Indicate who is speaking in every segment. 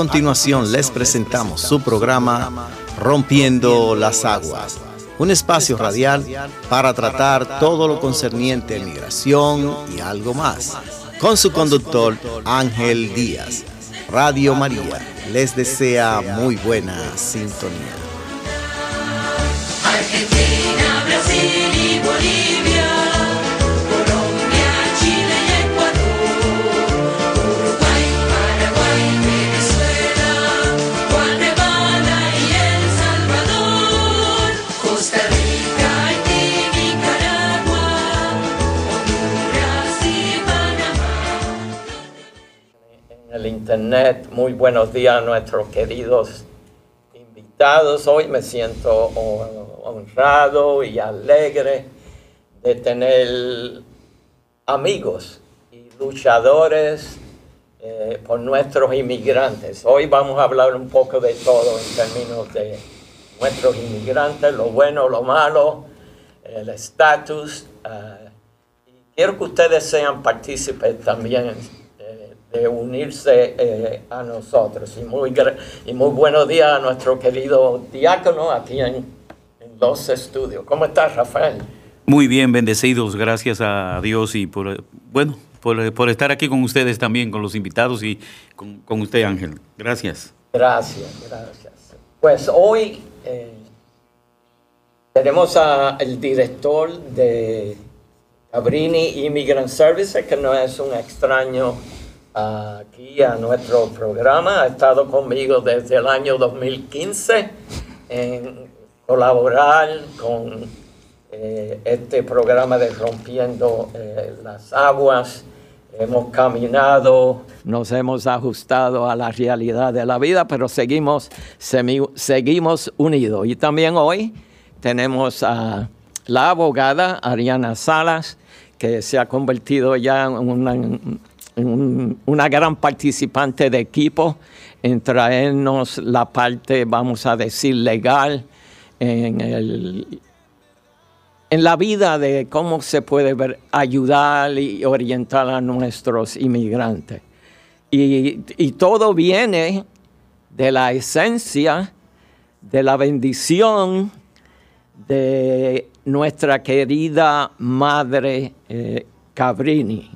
Speaker 1: Continuación les presentamos su programa Rompiendo las Aguas, un espacio radial para tratar todo lo concerniente a migración y algo más, con su conductor Ángel Díaz. Radio María les desea muy buena sintonía.
Speaker 2: Muy buenos días a nuestros queridos invitados. Hoy me siento ho- honrado y alegre de tener amigos y luchadores eh, por nuestros inmigrantes. Hoy vamos a hablar un poco de todo en términos de nuestros inmigrantes, lo bueno, lo malo, el estatus. y quiero que ustedes sean partícipes también eh, de unirse eh, a nosotros. Y muy, y muy buenos días a nuestro querido diácono aquí en, en los estudios. ¿Cómo estás, Rafael?
Speaker 3: Muy bien, bendecidos, gracias a Dios y por, bueno, por, por estar aquí con ustedes también, con los invitados y con, con usted, Ángel. Gracias.
Speaker 2: Gracias, gracias. Pues hoy eh, tenemos al director de Cabrini Immigrant Services, que no es un extraño aquí a nuestro programa. Ha estado conmigo desde el año 2015 en colaborar con eh, este programa de Rompiendo eh, las Aguas. Hemos caminado, nos hemos ajustado a la realidad de la vida, pero seguimos, semi- seguimos unidos. Y también hoy tenemos a la abogada Ariana Salas, que se ha convertido ya en una, un- una gran participante de equipo en traernos la parte, vamos a decir, legal en el en la vida de cómo se puede ayudar y orientar a nuestros inmigrantes. Y, y todo viene de la esencia, de la bendición de nuestra querida madre eh, Cabrini,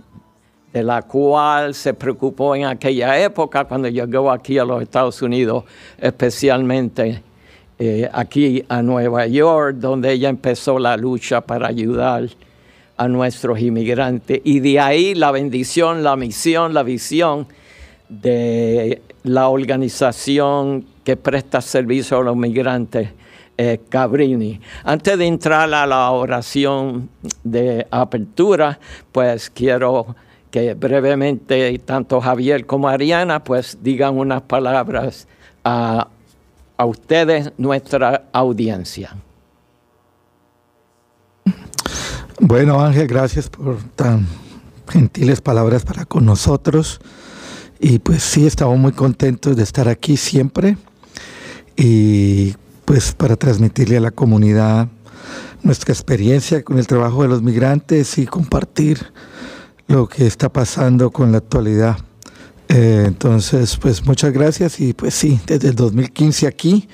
Speaker 2: de la cual se preocupó en aquella época cuando llegó aquí a los Estados Unidos, especialmente eh, aquí a Nueva York, donde ella empezó la lucha para ayudar a nuestros inmigrantes. Y de ahí la bendición, la misión, la visión de la organización que presta servicio a los migrantes, eh, Cabrini. Antes de entrar a la oración de apertura, pues quiero que brevemente tanto Javier como Ariana pues digan unas palabras a, a ustedes, nuestra audiencia.
Speaker 4: Bueno, Ángel, gracias por tan gentiles palabras para con nosotros. Y pues sí, estamos muy contentos de estar aquí siempre y pues para transmitirle a la comunidad nuestra experiencia con el trabajo de los migrantes y compartir lo que está pasando con la actualidad. Eh, entonces, pues muchas gracias y pues sí, desde el 2015 aquí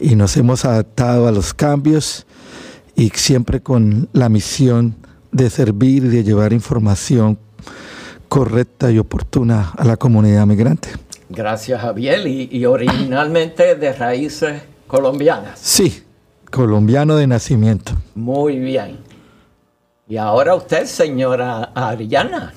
Speaker 4: y nos hemos adaptado a los cambios y siempre con la misión de servir y de llevar información correcta y oportuna a la comunidad migrante.
Speaker 2: Gracias Javier y, y originalmente de raíces colombianas.
Speaker 4: Sí, colombiano de nacimiento.
Speaker 2: Muy bien. Y ahora usted, señora Ariana.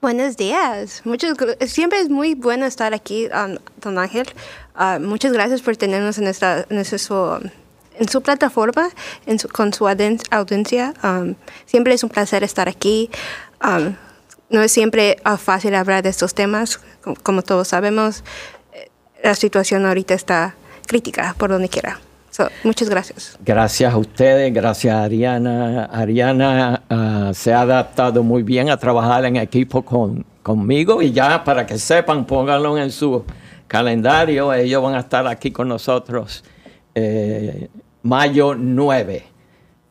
Speaker 5: Buenos días. Muchas, siempre es muy bueno estar aquí, um, don Ángel. Ah, muchas gracias por tenernos en, esta, en, su, plataforma, en su- con su audiencia. Um, siempre es un placer estar aquí. Um, no es siempre ah, fácil hablar de estos temas. Como, como todos sabemos, eh, la situación ahorita está crítica por donde quiera. Muchas gracias.
Speaker 2: Gracias a ustedes, gracias a Ariana. Ariana ah, se ha adaptado muy bien a trabajar en equipo con, conmigo y ya para que sepan, pónganlo en su calendario, ellos van a estar aquí con nosotros eh, mayo 9.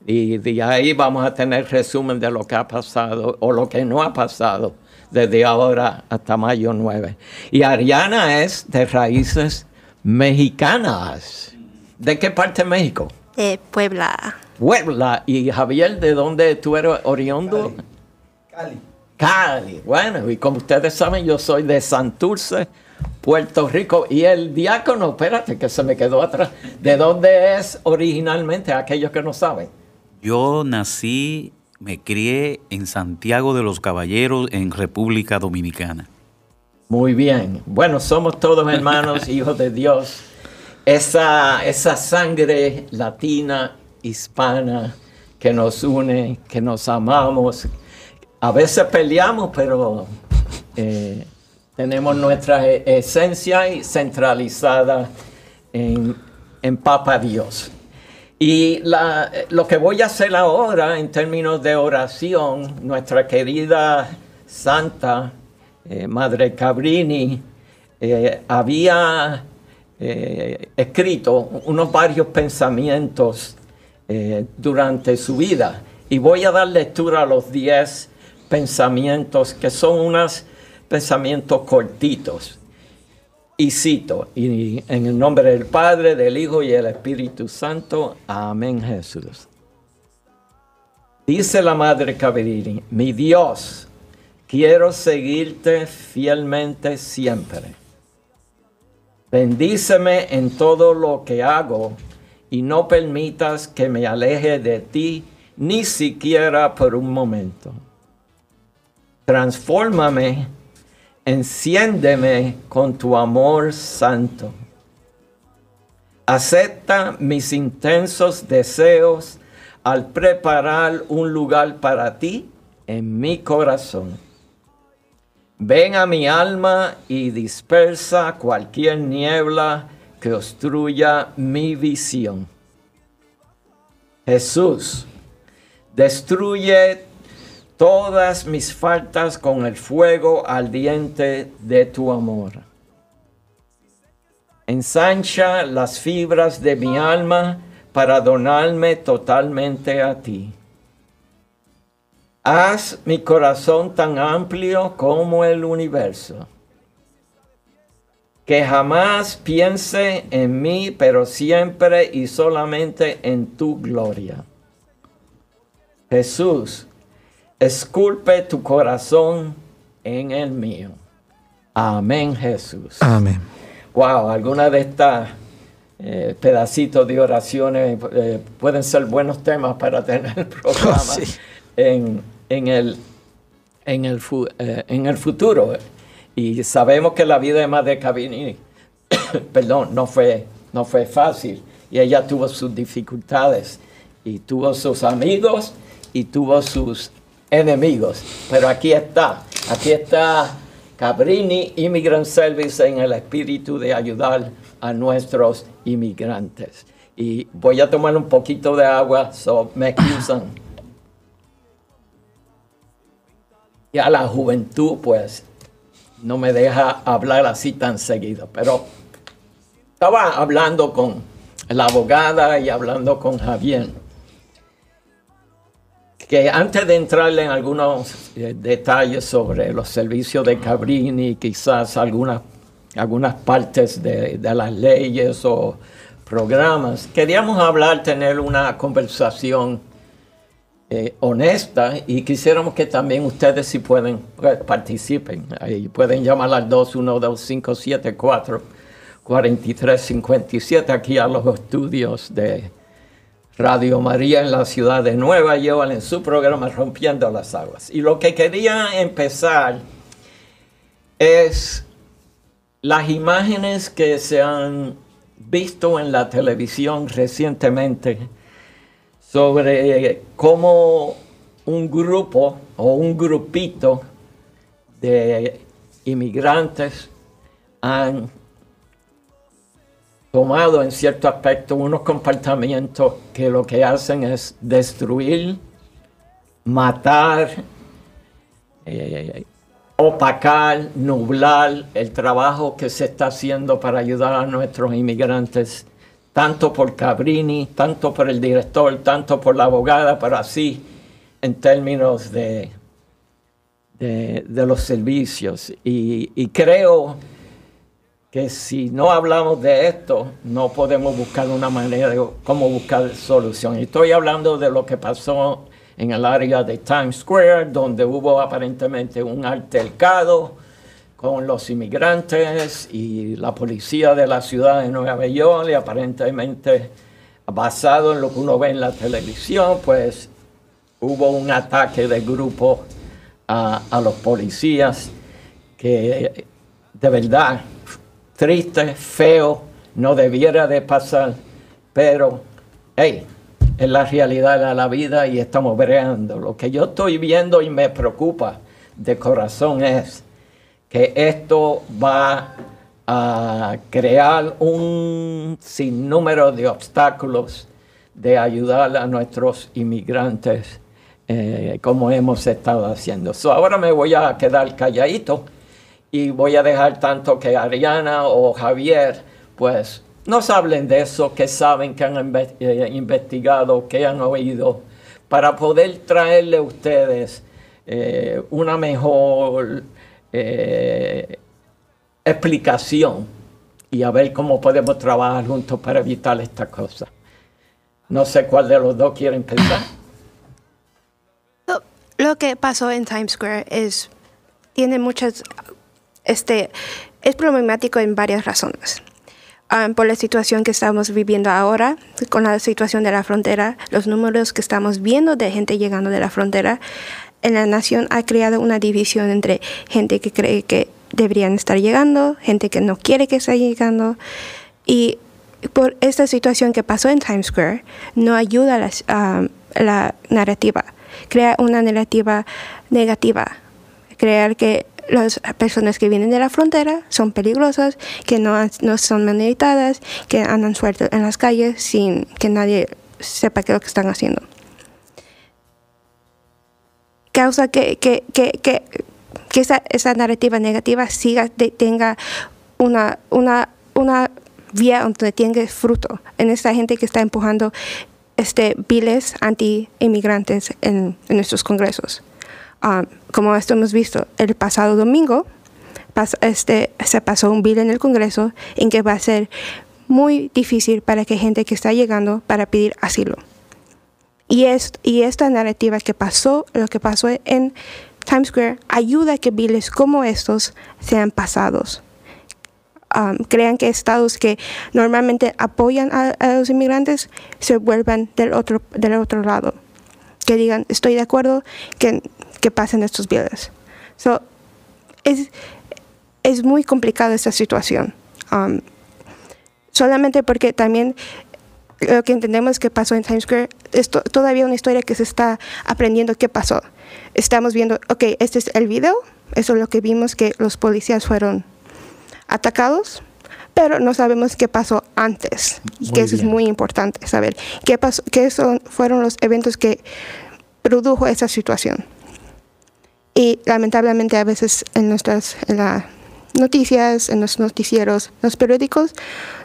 Speaker 2: Y de ahí vamos a tener resumen de lo que ha pasado o lo que no ha pasado desde ahora hasta mayo 9. Y Ariana es de raíces mexicanas. ¿De qué parte de México?
Speaker 5: De Puebla.
Speaker 2: Puebla. Y Javier, ¿de dónde tú eres oriundo?
Speaker 4: Cali.
Speaker 2: Cali. Bueno, y como ustedes saben, yo soy de Santurce, Puerto Rico. Y el diácono, espérate, que se me quedó atrás. ¿De dónde es originalmente aquellos que no saben?
Speaker 3: Yo nací, me crié en Santiago de los Caballeros, en República Dominicana.
Speaker 2: Muy bien. Bueno, somos todos hermanos, hijos de Dios. Esa, esa sangre latina, hispana, que nos une, que nos amamos. A veces peleamos, pero eh, tenemos nuestra e- esencia centralizada en, en Papa Dios. Y lo que voy a hacer ahora en términos de oración, nuestra querida Santa eh, Madre Cabrini eh, había eh, escrito unos varios pensamientos eh, durante su vida. Y voy a dar lectura a los 10 pensamientos que son unos pensamientos cortitos. Y cito, y en el nombre del Padre, del Hijo y del Espíritu Santo. Amén, Jesús. Dice la Madre Cabrini, mi Dios, quiero seguirte fielmente siempre. Bendíceme en todo lo que hago y no permitas que me aleje de ti ni siquiera por un momento. Transfórmame, enciéndeme con tu amor santo. Acepta mis intensos deseos al preparar un lugar para ti en mi corazón. Ven a mi alma y dispersa cualquier niebla que obstruya mi visión. Jesús, destruye todas mis faltas con el fuego ardiente de tu amor. Ensancha las fibras de mi alma para donarme totalmente a ti. Haz mi corazón tan amplio como el universo. Que jamás piense en mí, pero siempre y solamente en tu gloria. Jesús, esculpe tu corazón en el mío. Amén, Jesús.
Speaker 4: Amén.
Speaker 2: Wow, algunas de estas eh, pedacitos de oraciones eh, pueden ser buenos temas para tener el programa
Speaker 4: sí.
Speaker 2: en, en el, en, el eh, en el futuro. Y sabemos que la vida de Madre Cabini, perdón, no fue, no fue fácil. Y ella tuvo sus dificultades, y tuvo sus amigos, y tuvo sus enemigos. Pero aquí está, aquí está Cabrini Immigrant Service en el espíritu de ayudar a nuestros inmigrantes. Y voy a tomar un poquito de agua, so me excusan. Y a la juventud, pues, no me deja hablar así tan seguido. Pero estaba hablando con la abogada y hablando con Javier. Que antes de entrarle en algunos eh, detalles sobre los servicios de Cabrini, quizás algunas, algunas partes de, de las leyes o programas, queríamos hablar, tener una conversación eh, honesta y quisiéramos que también ustedes si pueden pues, participen. Ahí pueden llamar al 212-574 4357 aquí a los estudios de Radio María en la ciudad de Nueva York en su programa Rompiendo las Aguas. Y lo que quería empezar es las imágenes que se han visto en la televisión recientemente sobre cómo un grupo o un grupito de inmigrantes han tomado en cierto aspecto unos comportamientos que lo que hacen es destruir, matar, eh, opacar, nublar el trabajo que se está haciendo para ayudar a nuestros inmigrantes tanto por Cabrini, tanto por el director, tanto por la abogada, pero así en términos de, de, los servicios. Y, y creo que si no hablamos de esto, no podemos buscar una manera de cómo buscar solución. Estoy hablando de lo que pasó en el área de Times Square, donde hubo aparentemente un altercado con los inmigrantes y la policía de la ciudad de Nueva York, y aparentemente basado en lo que uno ve en la televisión, pues hubo un ataque de grupo a, los policías que de verdad triste, feo, no debiera de pasar, pero hey, es la realidad de la vida y estamos breando. Lo que yo estoy viendo y me preocupa de corazón es que esto va a crear un sinnúmero de obstáculos de ayudar a nuestros inmigrantes eh, como hemos estado haciendo. Ahora me voy a quedar calladito y voy a dejar tanto que Ariana o Javier pues nos hablen de eso, que saben, que han eh, investigado, que han oído, para poder traerle a ustedes eh, una mejor eh, explicación y a ver cómo podemos trabajar juntos para evitar esta cosa. No sé cuál de los dos quiere empezar.
Speaker 5: Lo, que pasó en Times Square es tiene muchas este es problemático en varias razones. Ah, por la situación que estamos viviendo ahora, con la situación de la frontera, los números que estamos viendo de gente llegando de la frontera, en la nación ha creado una división entre gente que cree que deberían estar llegando, gente que no quiere que esté llegando. Y por esta situación que pasó en Times Square, no ayuda la narrativa. Crea una narrativa negativa. Crear que las personas que vienen de la frontera son peligrosas, que no, no son mandadas, que andan sueltos en las calles sin que nadie sepa qué es lo que están haciendo. Causa que, que, que, que, que esa, esa narrativa negativa siga, de- tenga una, una, una vía donde tenga fruto en esta gente que está empujando este, biles anti-inmigrantes en, en nuestros congresos. Ah, como esto hemos visto, el pasado domingo este, se pasó un bill en el Congreso en que va a ser muy difícil para que gente que está llegando para pedir asilo. Y, es, y esta narrativa que pasó, lo que pasó en Times Square, ayuda a que billes como estos sean pasados. Um, crean que estados que normalmente apoyan a, a los inmigrantes se vuelvan del otro, del otro lado. Que digan, estoy de acuerdo que, que pasen estos billes. So, es, es muy complicada esta situación. Um, solamente porque también lo que entendemos que pasó en Times Square es to- todavía una historia que se está aprendiendo qué pasó. Estamos viendo, ok, este es el video, eso es lo que vimos que los policías fueron atacados, pero no sabemos qué pasó antes. Y que eso es muy importante saber qué, pasó, qué son, fueron los eventos que produjo esa situación. Y lamentablemente a veces en nuestras en las noticias, en los noticieros, los periódicos,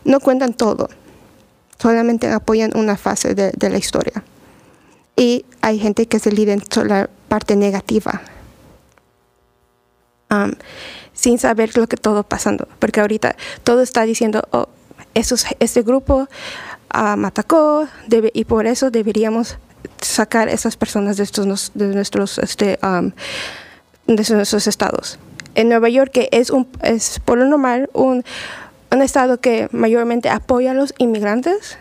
Speaker 5: no cuentan todo. Solamente apoyan una fase de, de la historia. Y hay gente que se lida en la parte negativa. Sin saber lo que todo pasando. Porque ahorita todo está diciendo, oh, esos, este grupo me atacó y por eso deberíamos sacar a esas personas de, estos, de nuestros este, de nuestros estados. En Nueva York, que es, un, es por lo normal un, un estado que mayormente apoya a los inmigrantes,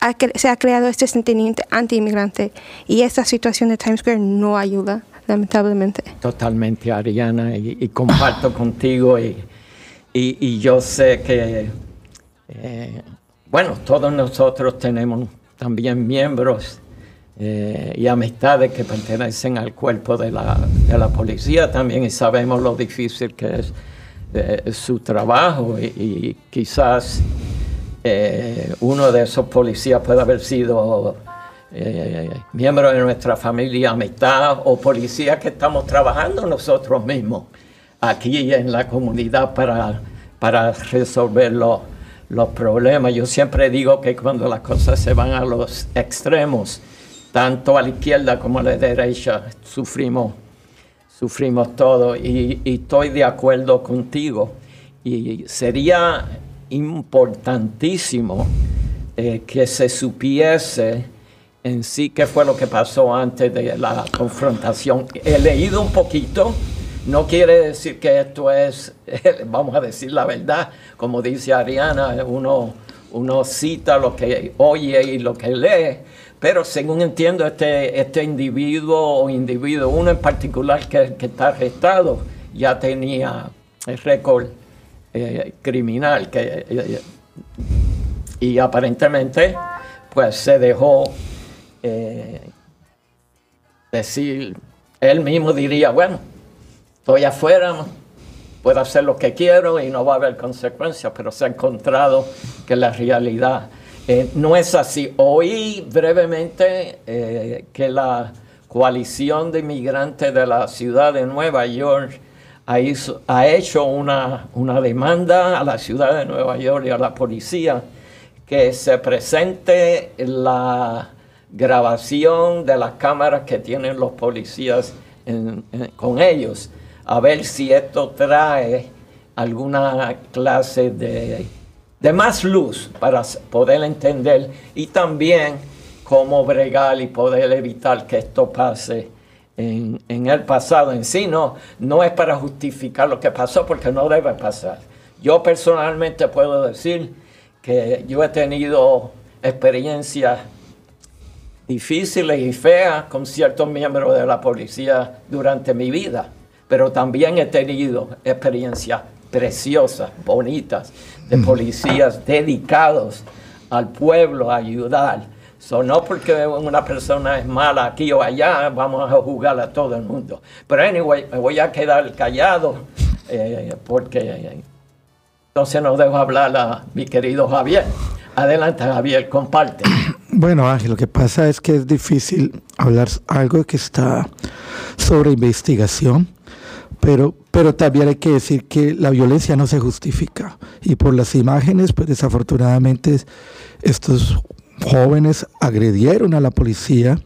Speaker 5: ha se ha creado este sentimiento anti-inmigrante y esta situación de Times Square no ayuda, lamentablemente.
Speaker 2: Totalmente, Ariana, y, comparto contigo y, y- y yo sé que, eh, bueno, todos nosotros tenemos también miembros eh, y amistades que pertenecen al cuerpo de la, de la policía también y sabemos lo difícil que es eh, su trabajo y, quizás eh, uno de esos policías puede haber sido eh, miembro de nuestra familia, amistad o policía que estamos trabajando nosotros mismos aquí en la comunidad para, para resolver los, los problemas. Yo siempre digo que cuando las cosas se van a los extremos, tanto a la izquierda como a la derecha, sufrimos, sufrimos todo. Y, estoy de acuerdo contigo. Y sería importantísimo eh, que se supiese en sí qué fue lo que pasó antes de la confrontación. He leído un poquito, no quiere decir que esto es, vamos a decir la verdad, como dice Ariana, uno, uno cita lo que oye y lo que lee, pero según entiendo, este, este individuo o individuo, uno en particular que, está arrestado, ya tenía el récord eh, criminal que, eh, y aparentemente pues se dejó eh, decir, él mismo diría, bueno, estoy afuera, puedo hacer lo que quiero y no va a haber consecuencias, pero se ha encontrado que la realidad eh, no es así. Oí brevemente eh, que la coalición de inmigrantes de la ciudad de Nueva York ha, hecho una, demanda a la ciudad de Nueva York y a la policía que se presente la grabación de las cámaras que tienen los policías con ellos, a ver si esto trae alguna clase de, de más luz para poder entender y también cómo bregar y poder evitar que esto pase en, en el pasado en sí. No, no es para justificar lo que pasó porque no debe pasar. Yo personalmente puedo decir que yo he tenido experiencias difíciles y feas con ciertos miembros de la policía durante mi vida, pero también he tenido experiencias preciosas, bonitas, de policías dedicados al pueblo a ayudar. So, no porque una persona es mala aquí o allá, vamos a juzgar a todo el mundo. Pero anyway, me voy a quedar callado eh, porque entonces no dejo hablar a mi querido Javier. Adelante, Javier, comparte.
Speaker 4: Bueno, Ángel, lo que pasa es que es difícil hablar algo que está sobre investigación, pero, pero también hay que decir que la violencia no se justifica. Y por las imágenes, pues desafortunadamente estos jóvenes agredieron a la policía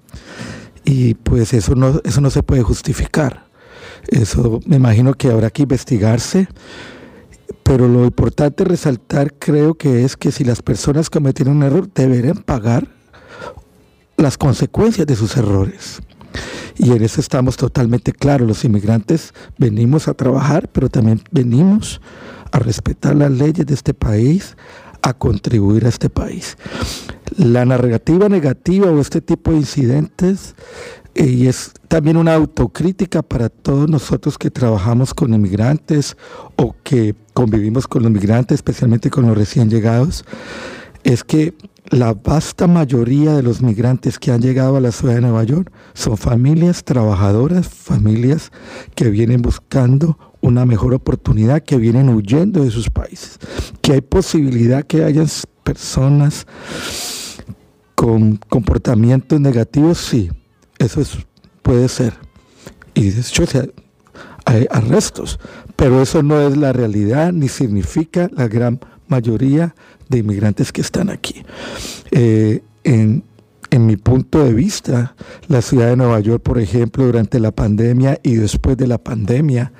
Speaker 4: y pues eso no, eso no se puede justificar. Eso me imagino que habrá que investigarse. Pero lo importante resaltar creo que es que si las personas cometieron un error deberían pagar las consecuencias de sus errores. Y en eso estamos totalmente claros. Los inmigrantes venimos a trabajar, pero también venimos a respetar las leyes de este país, a contribuir a este país. La narrativa negativa o este tipo de incidentes eh, y es también una autocrítica para todos nosotros que trabajamos con inmigrantes o que convivimos con los migrantes, especialmente con los recién llegados, es que la vasta mayoría de los migrantes que han llegado a la ciudad de Nueva York son familias trabajadoras, familias que vienen buscando una mejor oportunidad, que vienen huyendo de sus países, que hay posibilidad que hayan personas con comportamientos negativos, sí, eso es- puede ser. Y de hecho hay arrestos, pero eso no es la realidad ni significa la gran mayoría de inmigrantes que están aquí. Eh, en, mi punto de vista, la ciudad de Nueva York, por ejemplo, durante la pandemia y después de la pandemia,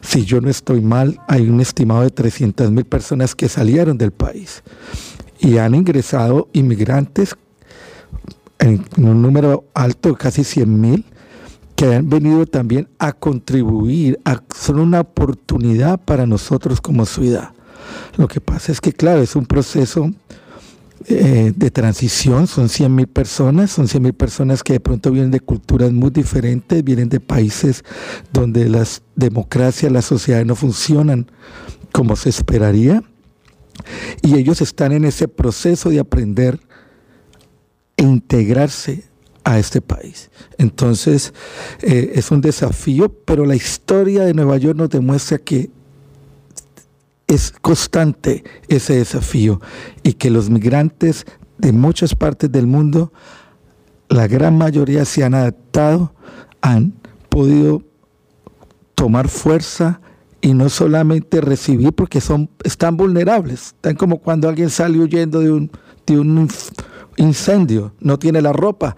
Speaker 4: si yo no estoy mal, hay un estimado de 300 mil personas que salieron del país y han ingresado inmigrantes en un número alto, casi 100 mil, que han venido también a contribuir, son una oportunidad para nosotros como ciudad. Lo que pasa es que, claro, es un proceso eh, de transición, son 100 mil personas, son 100 mil personas que de pronto vienen de culturas muy diferentes, vienen de países donde las democracias, las sociedades no funcionan como se esperaría, y ellos están en ese proceso de aprender e integrarse a este país. Entonces, eh, es un desafío, pero la historia de Nueva York nos demuestra que es constante ese desafío y que los migrantes de muchas partes del mundo, la gran mayoría se han adaptado, han podido tomar fuerza y no solamente recibir porque son, están vulnerables. Están como cuando alguien sale huyendo de un, de un incendio, no tiene la ropa,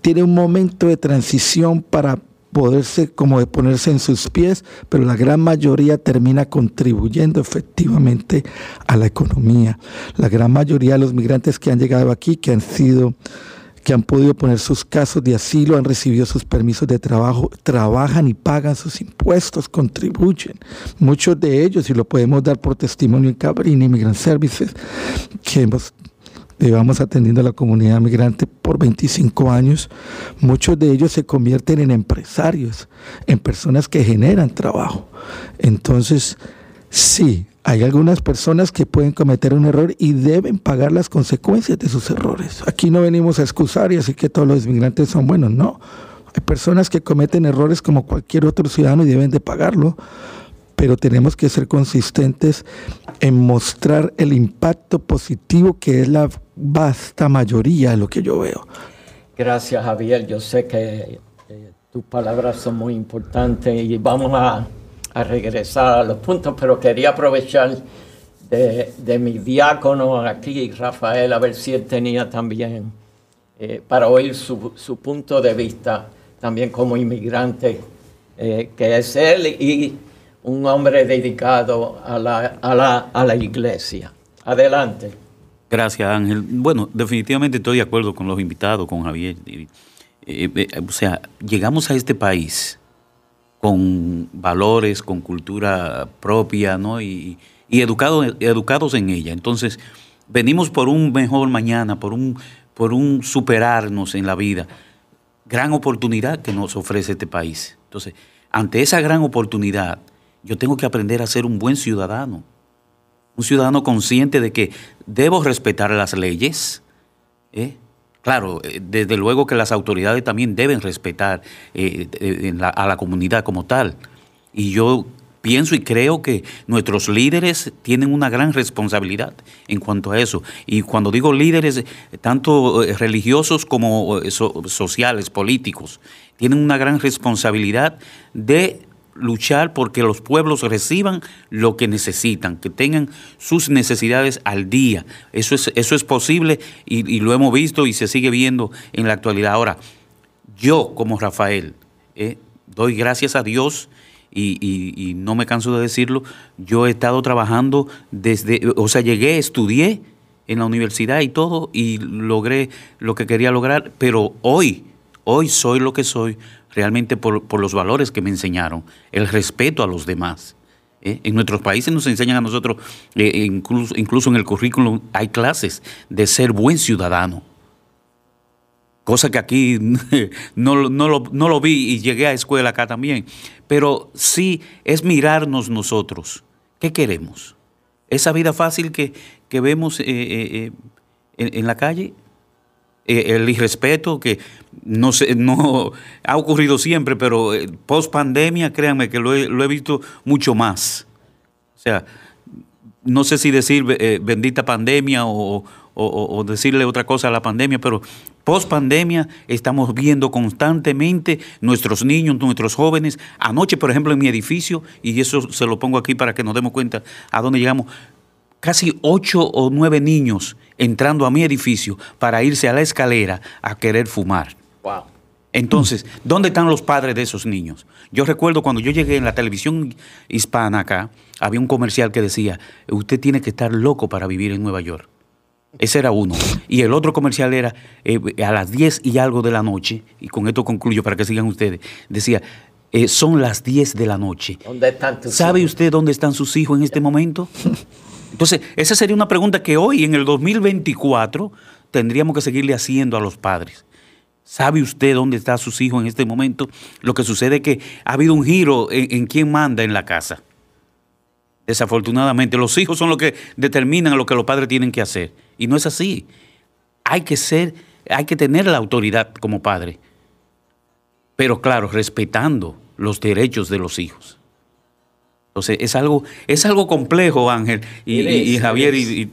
Speaker 4: tiene un momento de transición para poderse como de ponerse en sus pies, pero la gran mayoría termina contribuyendo efectivamente a la economía. La gran mayoría de los migrantes que han llegado aquí, que han sido que han podido poner sus casos de asilo, han recibido sus permisos de trabajo, trabajan y pagan sus impuestos, contribuyen. Muchos de ellos, y lo podemos dar por testimonio en Cabrini Migrant Services, que hemos llevamos atendiendo a la comunidad migrante por 25 años, muchos de ellos se convierten en empresarios, en personas que generan trabajo. Entonces, sí, hay algunas personas que pueden cometer un error y deben pagar las consecuencias de sus errores. Aquí no venimos a excusar y así que todos los inmigrantes son buenos, no. Hay personas que cometen errores como cualquier otro ciudadano y deben de pagarlo, pero tenemos que ser consistentes en mostrar el impacto positivo que es la vasta mayoría de lo que yo veo.
Speaker 2: Gracias, Javier. Yo sé que eh, tus palabras son muy importantes y vamos a, regresar a los puntos, pero quería aprovechar de, de mi diácono aquí, Rafael, a ver si él tenía también, eh, para oír su, su punto de vista, también como inmigrante, eh, que es él y un hombre dedicado a la, a la, a la iglesia. Adelante.
Speaker 3: Gracias, Ángel. Bueno, definitivamente estoy de acuerdo con los invitados, con Javier. Eh, eh, o sea, llegamos a este país con valores, con cultura propia, ¿no? Y, y educado- educados en ella. Entonces, venimos por un mejor mañana, por un, por un superarnos en la vida. Gran oportunidad que nos ofrece este país. Entonces, ante esa gran oportunidad, yo tengo que aprender a ser un buen ciudadano un ciudadano consciente de que debo respetar las leyes. ¿eh? Claro, eh, desde luego que las autoridades también deben respetar eh, a la comunidad como tal. Y yo pienso y creo que nuestros líderes tienen una gran responsabilidad en cuanto a eso. Y cuando digo líderes, tanto religiosos como so- sociales, políticos, tienen una gran responsabilidad de luchar porque los pueblos reciban lo que necesitan, que tengan sus necesidades al día. Eso es, eso es posible y, lo hemos visto y se sigue viendo en la actualidad. Ahora, yo como Rafael, eh, doy gracias a Dios y- y no me canso de decirlo, yo he estado trabajando desde, o sea, llegué, estudié en la universidad y todo y logré lo que quería lograr, pero hoy, hoy soy lo que soy realmente por, por los valores que me enseñaron, el respeto a los demás. ¿eh? En nuestros países nos enseñan a nosotros, eh, incluso, incluso en el currículum hay clases de ser buen ciudadano. Cosa que aquí no, no, lo, no lo vi y llegué a escuela acá también. Pero sí es mirarnos nosotros. ¿Qué queremos? Esa vida fácil que, que vemos eh, en, en la calle, el irrespeto que no sé, no ha ocurrido siempre, pero post pandemia, créanme que lo he, lo he visto mucho más. O sea, no sé si decir eh, bendita pandemia o- o- o decirle otra cosa a la pandemia, pero post pandemia estamos viendo constantemente nuestros niños, nuestros jóvenes. Anoche, por ejemplo, en mi edificio, y eso se lo pongo aquí para que nos demos cuenta a dónde llegamos, casi ocho o nueve niños entrando a mi edificio para irse a la escalera a querer fumar.
Speaker 2: Wow.
Speaker 3: Entonces, ¿dónde están los padres de esos niños? Yo recuerdo cuando yo llegué en la televisión hispana acá, había un comercial que decía, usted tiene que estar loco para vivir en Nueva York. Ese era uno. Y el otro comercial era eh, a las 10 y algo de la noche, y con esto concluyo para que sigan ustedes, decía, eh, son las 10 de la noche.
Speaker 2: ¿Dónde están tus
Speaker 3: ¿Sabe
Speaker 2: hijos?
Speaker 3: usted dónde están sus hijos en este momento? Entonces, esa sería una pregunta que hoy, en el 2024, tendríamos que seguirle haciendo a los padres. ¿Sabe usted dónde están sus hijos en este momento? Lo que sucede es que ha habido un giro en, quién manda en la casa. Desafortunadamente, los hijos son los que determinan lo que los padres tienen que hacer. Y no es así. Hay que ser, hay que tener la autoridad como padre. Pero claro, respetando los derechos de los hijos. Entonces, es algo, es algo complejo, Ángel, y, Javier, y,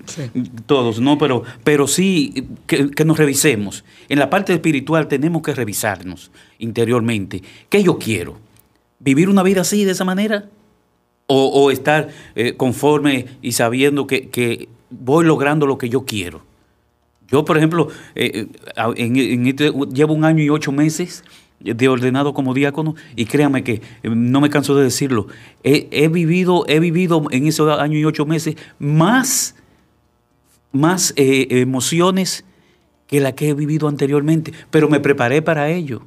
Speaker 3: todos, ¿no? Pero, pero sí que, que nos revisemos. En la parte espiritual tenemos que revisarnos interiormente. ¿Qué yo quiero? ¿Vivir una vida así, de esa manera? o, o estar eh, conforme y sabiendo que, que voy logrando lo que yo quiero. Yo, por ejemplo, eh, eh, a- en- en este- llevo un año y ocho meses de ordenado como diácono y créame que eh, no me canso de decirlo. He, vivido, he vivido en esos años y ocho meses más, más eh, emociones que la que he vivido anteriormente, pero me preparé para ello.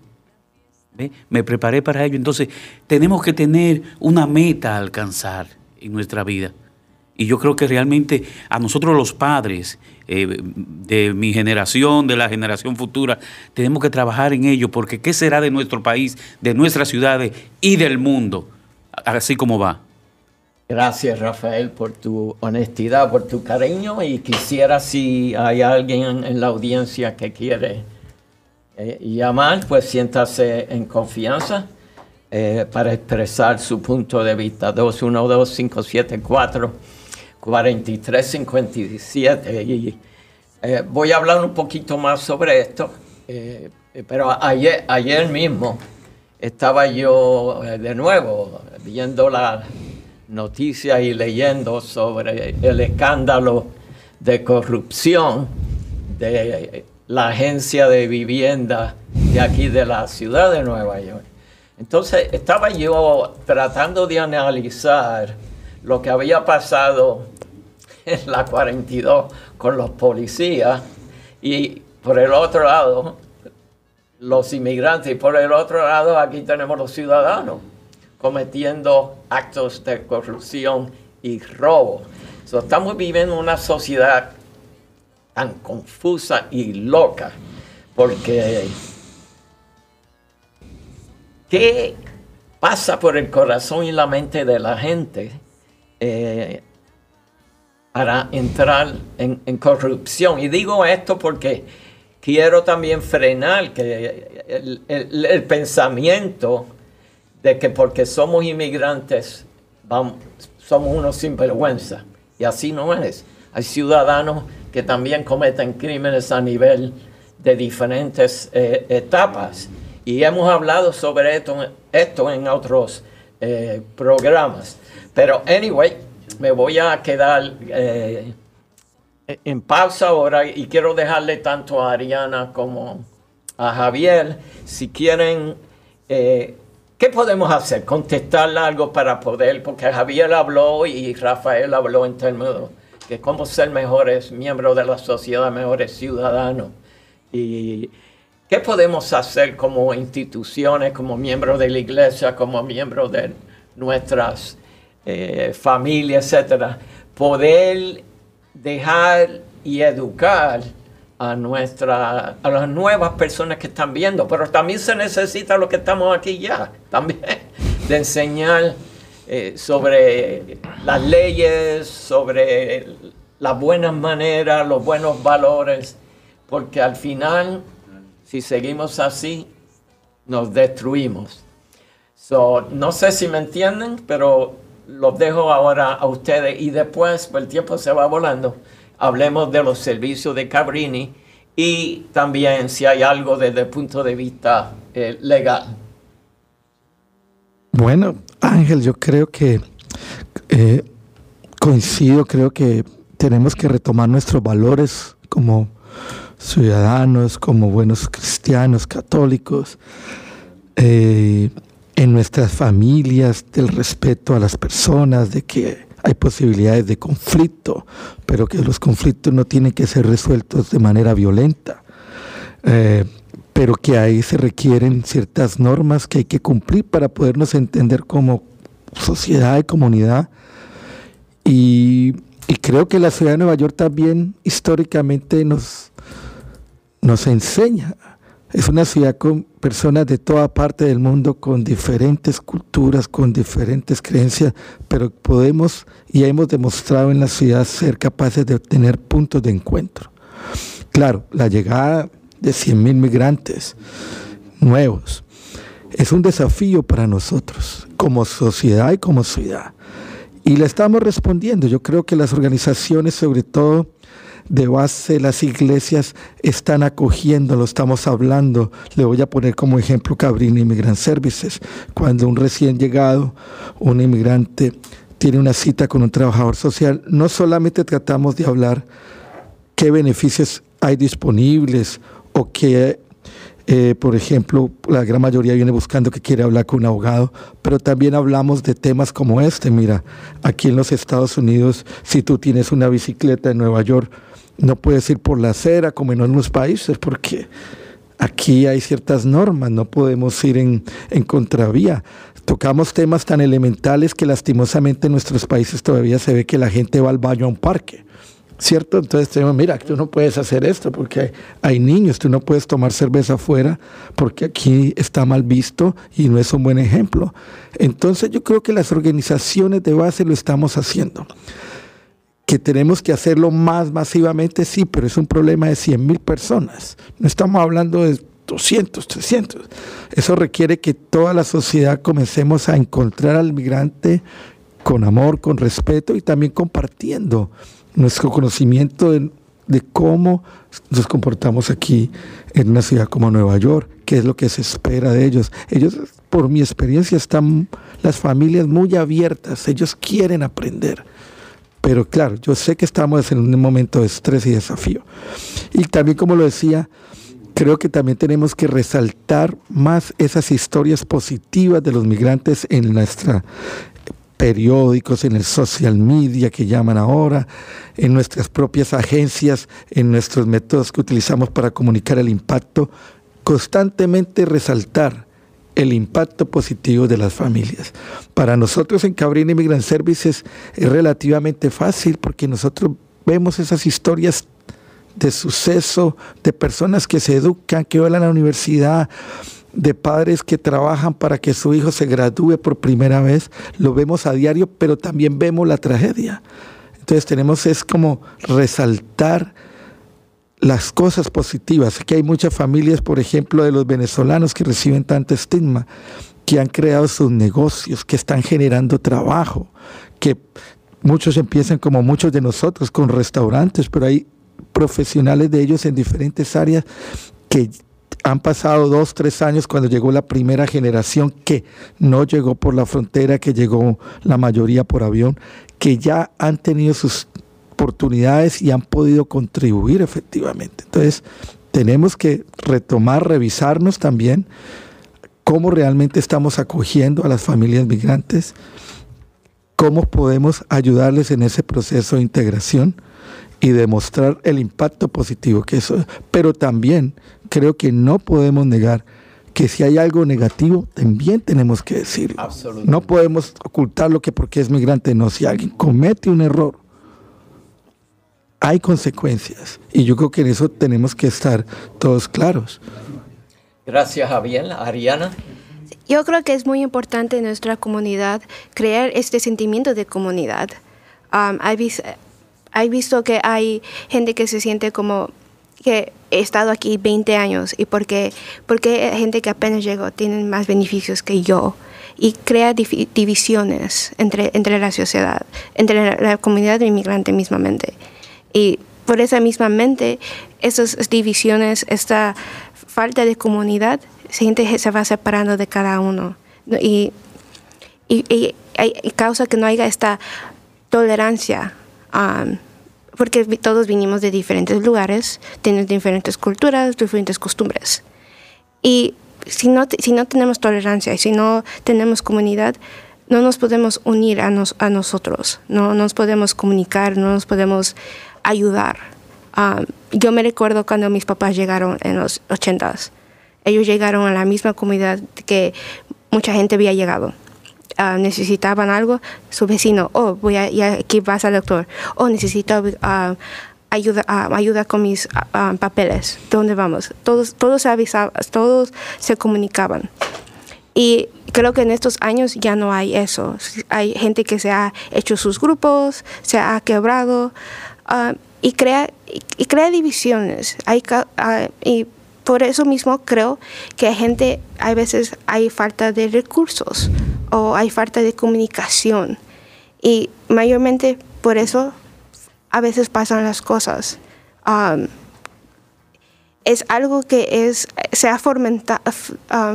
Speaker 3: Me preparé para ello. Entonces, tenemos que tener una meta a alcanzar en nuestra vida. Y yo creo que realmente a nosotros los padres eh, de mi generación, de la generación futura, tenemos que trabajar en ello, porque ¿qué será de nuestro país, de nuestras ciudades y del mundo? Así como va.
Speaker 2: Gracias, Rafael, por tu honestidad, por tu cariño y quisiera si hay alguien en la audiencia que quiere eh, llamar, pues siéntase en confianza eh, para expresar su punto de vista. 212-574-4357. Y eh, voy a hablar un poquito más sobre esto, eh, pero ayer, ayer mismo estaba yo eh, de nuevo viendo la noticia y leyendo sobre el escándalo de corrupción de la agencia de vivienda de aquí de la ciudad de Nueva York. Entonces estaba yo tratando de analizar lo que había pasado en la 42 con los policías y por el otro lado los inmigrantes y por el otro lado aquí tenemos los ciudadanos cometiendo actos de corrupción y robo. Estamos viviendo una sociedad tan confusa y loca porque ¿qué pasa por el corazón y la mente de la gente eh, para entrar en, corrupción? Y digo esto porque quiero también frenar que el pensamiento de que porque somos inmigrantes vamos, somos unos sinvergüenza. Y así no es. Hay ciudadanos que también cometen crímenes a nivel de diferentes eh, etapas. Y hemos hablado sobre esto, esto en otros eh, programas. Pero, anyway, me voy a quedar eh, en pausa ahora y quiero dejarle tanto a Ariana como a Javier, si quieren, eh, ¿qué podemos hacer? Contestarle algo para poder, porque Javier habló y Rafael habló en términos de cómo ser mejores miembros de la sociedad, mejores ciudadanos. Y qué podemos hacer como instituciones, como miembros de la iglesia, como miembros de nuestras eh, familias, etcétera, poder dejar y educar a, nuestra, a las nuevas personas que están viendo, pero también se necesita lo que estamos aquí ya, también, de enseñar eh, sobre las leyes, sobre las buenas maneras, los buenos valores, porque al final, si seguimos así, nos destruimos. No sé si me entienden, pero los dejo ahora a ustedes y después, pues el tiempo se va volando, hablemos de los servicios de Cabrini y también si hay algo desde el punto de vista eh, legal.
Speaker 4: Bueno, Ángel, yo creo que eh, coincido, creo que tenemos que retomar nuestros valores como ciudadanos, como buenos cristianos, católicos, eh, en nuestras familias, del respeto a las personas, de que hay posibilidades de conflicto, pero que los conflictos no tienen que ser resueltos de manera violenta. Eh, pero que ahí se requieren ciertas normas que hay que cumplir para podernos entender como sociedad y comunidad. Y, y creo que la ciudad de Nueva York también históricamente nos, nos enseña. Es una ciudad con personas de toda parte del mundo, con diferentes culturas, con diferentes creencias, pero podemos y hemos demostrado en la ciudad ser capaces de tener puntos de encuentro. Claro, la llegada de 100 mil migrantes nuevos es un desafío para nosotros, como sociedad y como ciudad. Y le estamos respondiendo. Yo creo que las organizaciones, sobre todo de base, las iglesias, están acogiendo, lo estamos hablando. Le voy a poner como ejemplo Cabrini Immigrant Services. Cuando un recién llegado, un inmigrante, tiene una cita con un trabajador social, no solamente tratamos de hablar qué beneficios hay disponibles o que, eh, por ejemplo, la gran mayoría viene buscando que quiere hablar con un abogado, pero también hablamos de temas como este. Mira, aquí en los Estados Unidos, si tú tienes una bicicleta en Nueva York, no puedes ir por la acera como en otros países porque aquí hay ciertas normas, no podemos ir en, en contravía. Tocamos temas tan elementales que lastimosamente en nuestros países todavía se ve que la gente va al baño a un parque. ¿Cierto? Entonces tenemos, mira, tú no puedes hacer esto porque hay, hay niños, tú no puedes tomar cerveza afuera porque aquí está mal visto y no es un buen ejemplo. Entonces yo creo que las organizaciones de base lo estamos haciendo. Que tenemos que hacerlo más masivamente, sí, pero es un problema de 100 mil personas. No estamos hablando de 200, 300. Eso requiere que toda la sociedad comencemos a encontrar al migrante con amor, con respeto y también compartiendo nuestro conocimiento de, de cómo nos comportamos aquí en una ciudad como Nueva York, qué es lo que se espera de ellos. Ellos, por mi experiencia, están las familias muy abiertas, ellos quieren aprender. Pero claro, yo sé que estamos en un momento de estrés y desafío. Y también, como lo decía, creo que también tenemos que resaltar más esas historias positivas de los migrantes en nuestra periódicos, en el social media que llaman ahora, en nuestras propias agencias, en nuestros métodos que utilizamos para comunicar el impacto, constantemente resaltar el impacto positivo de las familias. Para nosotros en Cabrini Immigrant Services es relativamente fácil porque nosotros vemos esas historias de suceso, de personas que se educan, que van a la universidad, de padres que trabajan para que su hijo se gradúe por primera vez, lo vemos a diario, pero también vemos la tragedia. Entonces tenemos es como resaltar las cosas positivas. Aquí hay muchas familias, por ejemplo, de los venezolanos que reciben tanto estigma, que han creado sus negocios, que están generando trabajo, que muchos empiezan como muchos de nosotros con restaurantes, pero hay profesionales de ellos en diferentes áreas que han pasado dos, tres años cuando llegó la primera generación que no llegó por la frontera, que llegó la mayoría por avión, que ya han tenido sus oportunidades y han podido contribuir efectivamente. Entonces, tenemos que retomar, revisarnos también cómo realmente estamos acogiendo a las familias migrantes, cómo podemos ayudarles en ese proceso de integración y demostrar el impacto positivo que eso Pero también creo que no podemos negar que si hay algo negativo, también tenemos que decirlo. No podemos ocultar lo que porque es migrante, no. Si alguien comete un error, hay consecuencias. Y yo creo que en eso tenemos que estar todos claros.
Speaker 2: Gracias, Javier. Ariana.
Speaker 5: Yo creo que es muy importante en nuestra comunidad crear este sentimiento de comunidad. Um, hay, vis- hay visto que hay gente que se siente como que he estado aquí 20 años y porque, porque gente que apenas llegó tienen más beneficios que yo y crea divisiones entre, entre la sociedad, entre la, la comunidad inmigrante mismamente. Y por esa misma mente, esas divisiones, esta falta de comunidad, gente se va separando de cada uno. ¿no? Y, y, causa que no haya esta tolerancia, um, porque todos vinimos de diferentes lugares, tenemos diferentes culturas, diferentes costumbres. Y si no, si no tenemos tolerancia y si no tenemos comunidad, no nos podemos unir a, nos- a nosotros, no nos podemos comunicar, no nos podemos ayudar. Um, yo me recuerdo cuando mis papás llegaron en los ochentas. Ellos llegaron a la misma comunidad que mucha gente había llegado. Ah, necesitaban algo, su vecino, oh, voy a, aquí vas al doctor, oh, necesito ah, ayuda, ah, ayuda con mis papeles, ¿dónde vamos? Todos, todos avisaban, todos se comunicaban. Y creo que en estos años ya no hay eso. Hay gente que se ha hecho sus grupos, se ha quebrado ah, y, crea, y, crea divisiones. Hay, ah, y por eso mismo creo que hay gente, hay veces hay falta de recursos o hay falta de comunicación. Y mayormente por eso a veces pasan las cosas. Um, es algo que es, se ha fomentado,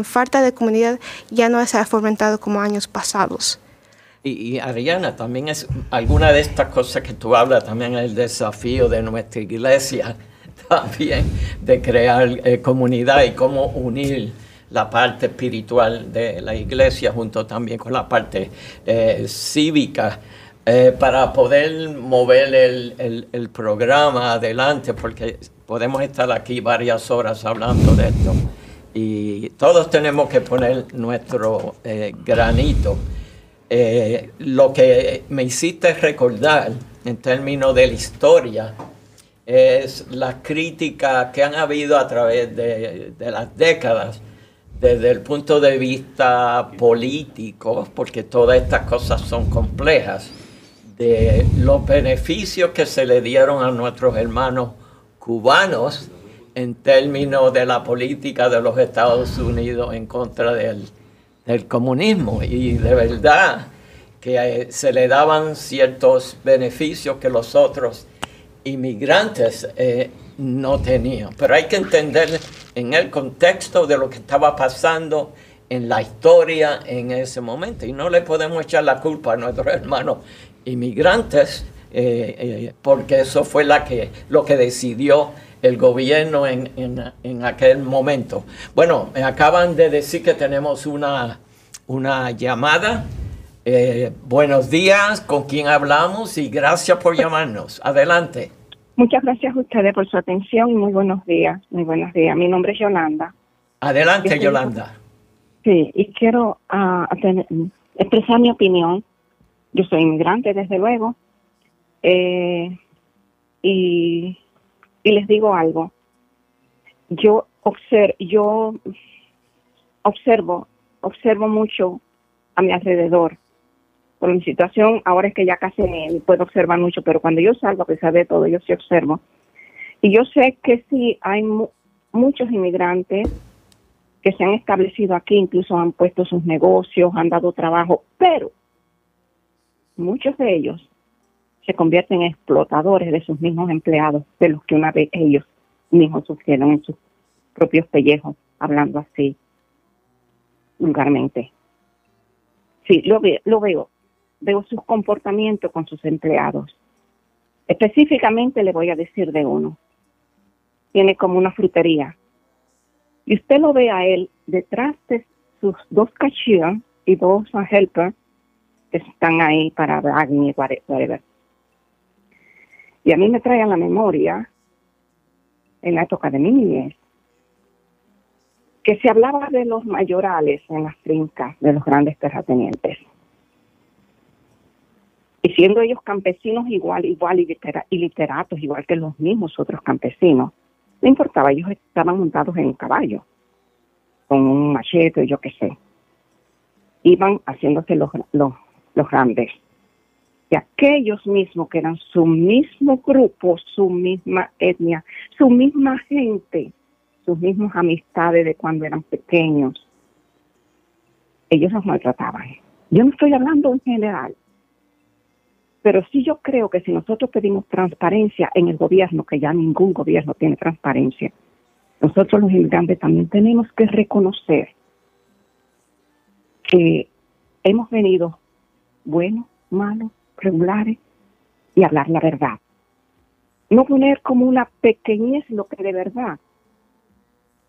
Speaker 5: falta de comunidad ya no se ha fomentado como años pasados.
Speaker 2: Y, Ariana, también es alguna de estas cosas que tú hablas, también el desafío de nuestra iglesia, también de crear eh, comunidad y cómo unir la parte espiritual de la iglesia junto también con la parte eh, cívica. eh, para poder mover el, programa adelante, porque podemos estar aquí varias horas hablando de esto. Y todos tenemos que poner nuestro granito. Eh, lo que me hiciste recordar en términos de la historia es las críticas que han habido a través de, de las décadas desde el punto de vista político, porque todas estas cosas son complejas, de los beneficios que se le dieron a nuestros hermanos cubanos en términos de la política de los Estados Unidos en contra del, del comunismo. Y de verdad que eh, se le daban ciertos beneficios que los otros inmigrantes eh, no tenían. Pero hay que entender en el contexto de lo que estaba pasando en la historia en ese momento. Y no le podemos echar la culpa a nuestros hermanos inmigrantes, eh, porque eso fue la que, lo que decidió el gobierno en, en- en aquel momento. Bueno, me acaban de decir que tenemos una, una llamada. Eh, buenos días, ¿con quién hablamos? Y gracias por llamarnos. Adelante.
Speaker 6: Muchas gracias a ustedes por su atención y muy buenos días. Muy buenos días. Mi nombre es Yolanda.
Speaker 2: Adelante,
Speaker 6: Yo soy-
Speaker 2: Yolanda.
Speaker 6: Sí, y quiero ah, tener- expresar mi opinión. Yo soy inmigrante, desde luego. Eh, y, y les digo algo. Yo, obser- yo observo, observo mucho a mi alrededor. Por mi situación, ahora es que ya casi ni puedo observar mucho, pero cuando yo salgo, a pesar de todo, yo sí observo. Y yo sé que sí hay mu- muchos inmigrantes que se han establecido aquí, incluso han puesto sus negocios, han dado trabajo, pero muchos de ellos se convierten en explotadores de sus mismos empleados, de los que una vez ellos mismos sufrieron en sus propios pellejos, hablando así vulgarmente. Sí, lo, ve- lo veo. Veo sus comportamientos con sus empleados. Específicamente le voy a decir de uno. Tiene como una frutería. Y usted lo ve a él detrás de sus dos cashiers y dos helpers que están ahí para bragging y whate- whatever. Y a mí me trae a la memoria, en la época de mi niñez, que se hablaba de los mayorales en las fincas de los grandes terratenientes. Y siendo ellos campesinos igual, igual y, litera- y literatos, igual que los mismos otros campesinos, no importaba, ellos estaban montados en un caballo, con un machete, yo qué sé. Iban haciéndose los, los grandes. Y aquellos mismos que eran su mismo grupo, su misma etnia, su misma gente, sus mismas amistades de cuando eran pequeños, ellos los maltrataban. Yo no estoy hablando en general, pero sí yo creo que si nosotros pedimos transparencia en el gobierno, que ya ningún gobierno tiene transparencia, nosotros los inmigrantes también tenemos que reconocer que hemos venido buenos, malos, regulares y hablar la verdad. No poner como una pequeñez lo que de verdad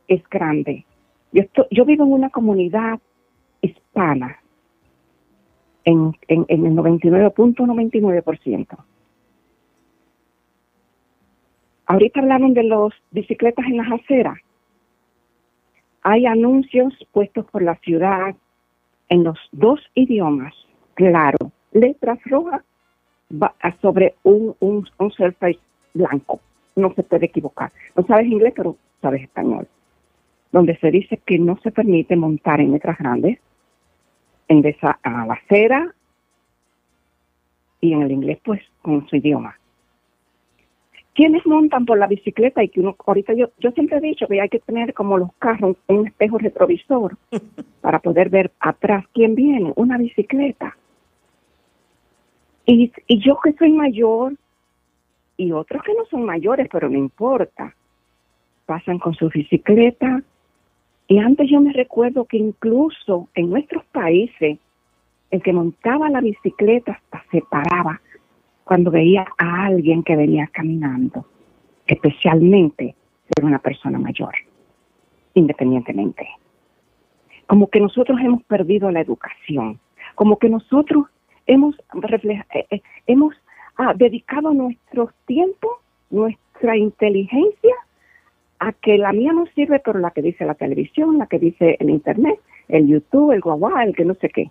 Speaker 6: es grande. Yo, estoy- yo vivo en una comunidad hispana en, en, en el 99.99%. Ahorita hablaron de los bicicletas en las aceras. Hay anuncios puestos por la ciudad en los dos idiomas, claro, letras rojas sobre un, un, un surface blanco. No se puede equivocar. No sabes inglés, pero sabes español. Donde se dice que no se permite montar en letras grandes en esa, a la acera y en el inglés, pues, con su idioma. ¿Quiénes montan por la bicicleta? Y que uno, ahorita yo, yo siempre he dicho que hay que tener como los carros un espejo retrovisor para poder ver atrás quién viene, una bicicleta. Y, y yo que soy mayor y otros que no son mayores, pero no importa, pasan con su bicicleta. Y antes yo me recuerdo que incluso en nuestros países el que montaba la bicicleta hasta se paraba cuando veía a alguien que venía caminando, especialmente de una persona mayor, independientemente. Como que nosotros hemos perdido la educación, como que nosotros hemos, refleja- eh, eh, hemos ah, dedicado nuestro tiempo, nuestra inteligencia a que la mía no sirve, pero la que dice la televisión, la que dice el internet, el YouTube, el guaguá, el que no sé qué.